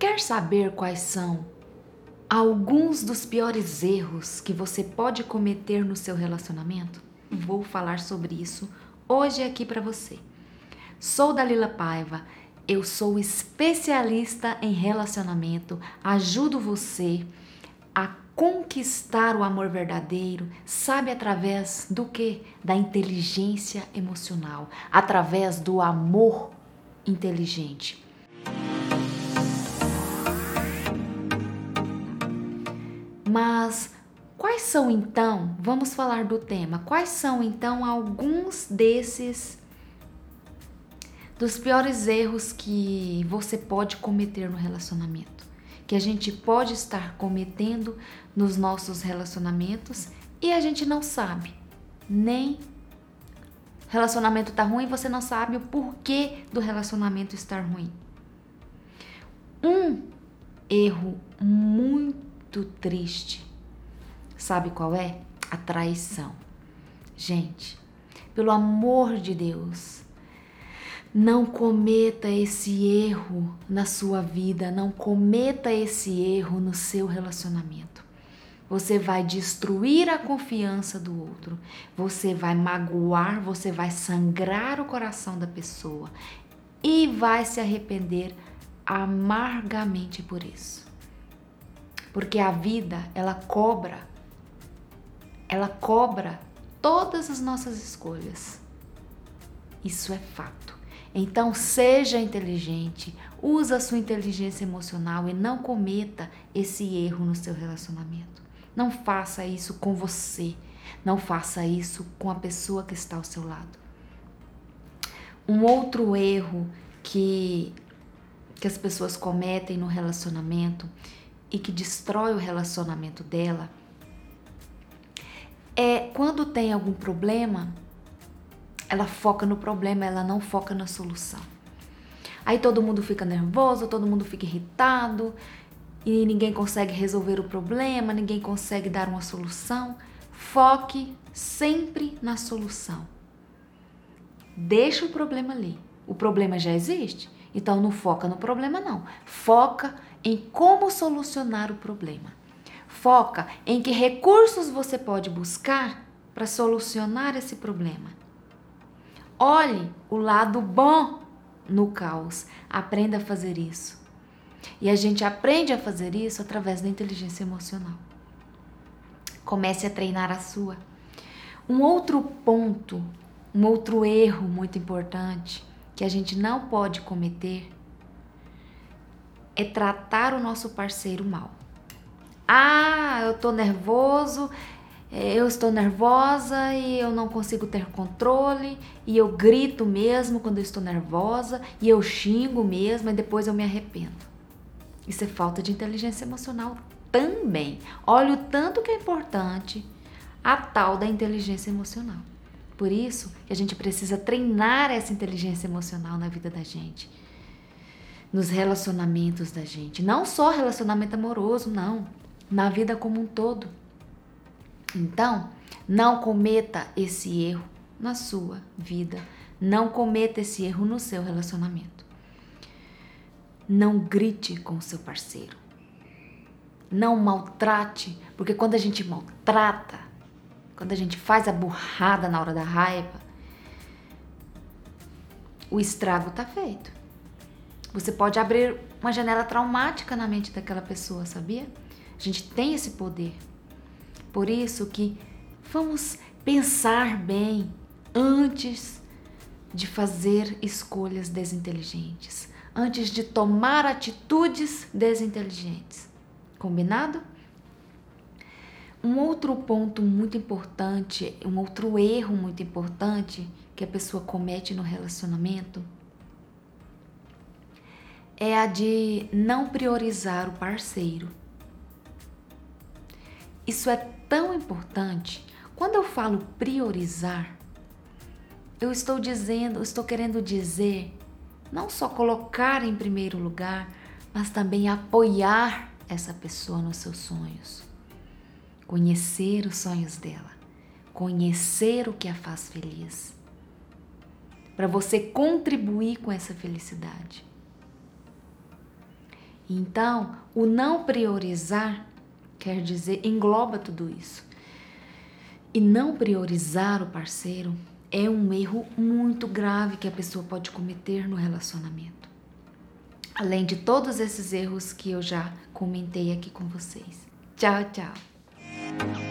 Quer saber quais são alguns dos piores erros que você pode cometer no seu relacionamento? Vou falar sobre isso hoje aqui para você. Sou Dalila Paiva, eu sou especialista em relacionamento, ajudo você a conquistar o amor verdadeiro, sabe através do que? Da inteligência emocional, através do amor inteligente. Mas quais são então, vamos falar do tema, quais são então alguns desses dos piores erros que você pode cometer no relacionamento? Que a gente pode estar cometendo nos nossos relacionamentos e a gente não sabe. Nem relacionamento tá ruim, você não sabe o porquê do relacionamento estar ruim. Um erro muito triste. Sabe qual é? A traição. Gente, pelo amor de Deus, não cometa esse erro na sua vida, não cometa esse erro no seu relacionamento. Você vai destruir a confiança do outro, você vai magoar, você vai sangrar o coração da pessoa e vai se arrepender amargamente por isso. Porque a vida, ela cobra, ela cobra todas as nossas escolhas. Isso é fato. Então, seja inteligente, use a sua inteligência emocional e não cometa esse erro no seu relacionamento. Não faça isso com você, não faça isso com a pessoa que está ao seu lado. Um outro erro que, que as pessoas cometem no relacionamento e que destrói o relacionamento dela é quando tem algum problema, ela foca no problema, ela não foca na solução. Aí todo mundo fica nervoso, todo mundo fica irritado e ninguém consegue resolver o problema, ninguém consegue dar uma solução. Foque sempre na solução. Deixa o problema ali. O problema já existe, então não foca no problema não. Foca em como solucionar o problema. Foca em que recursos você pode buscar para solucionar esse problema. Olhe o lado bom no caos. Aprenda a fazer isso. E a gente aprende a fazer isso através da inteligência emocional. Comece a treinar a sua. Um outro ponto, um outro erro muito importante que a gente não pode cometer é tratar o nosso parceiro mal. Ah, eu tô nervoso, é, eu estou nervosa e eu não consigo ter controle, e eu grito mesmo quando eu estou nervosa, e eu xingo mesmo, e depois eu me arrependo. Isso é falta de inteligência emocional também. Olha o tanto que é importante a tal da inteligência emocional. Por isso que a gente precisa treinar essa inteligência emocional na vida da gente nos relacionamentos da gente. Não só relacionamento amoroso, não. Na vida como um todo. Então, não cometa esse erro na sua vida. Não cometa esse erro no seu relacionamento. Não grite com o seu parceiro. Não maltrate, porque quando a gente maltrata, quando a gente faz a burrada na hora da raiva, o estrago tá feito. Você pode abrir uma janela traumática na mente daquela pessoa, sabia? A gente tem esse poder. Por isso que vamos pensar bem antes de fazer escolhas desinteligentes, antes de tomar atitudes desinteligentes. Combinado? Um outro ponto muito importante, um outro erro muito importante que a pessoa comete no relacionamento é a de não priorizar o parceiro. Isso é tão importante. Quando eu falo priorizar, eu estou dizendo, estou querendo dizer não só colocar em primeiro lugar, mas também apoiar essa pessoa nos seus sonhos. Conhecer os sonhos dela, conhecer o que a faz feliz. Para você contribuir com essa felicidade. Então, o não priorizar quer dizer engloba tudo isso. E não priorizar o parceiro é um erro muito grave que a pessoa pode cometer no relacionamento. Além de todos esses erros que eu já comentei aqui com vocês. Tchau, tchau.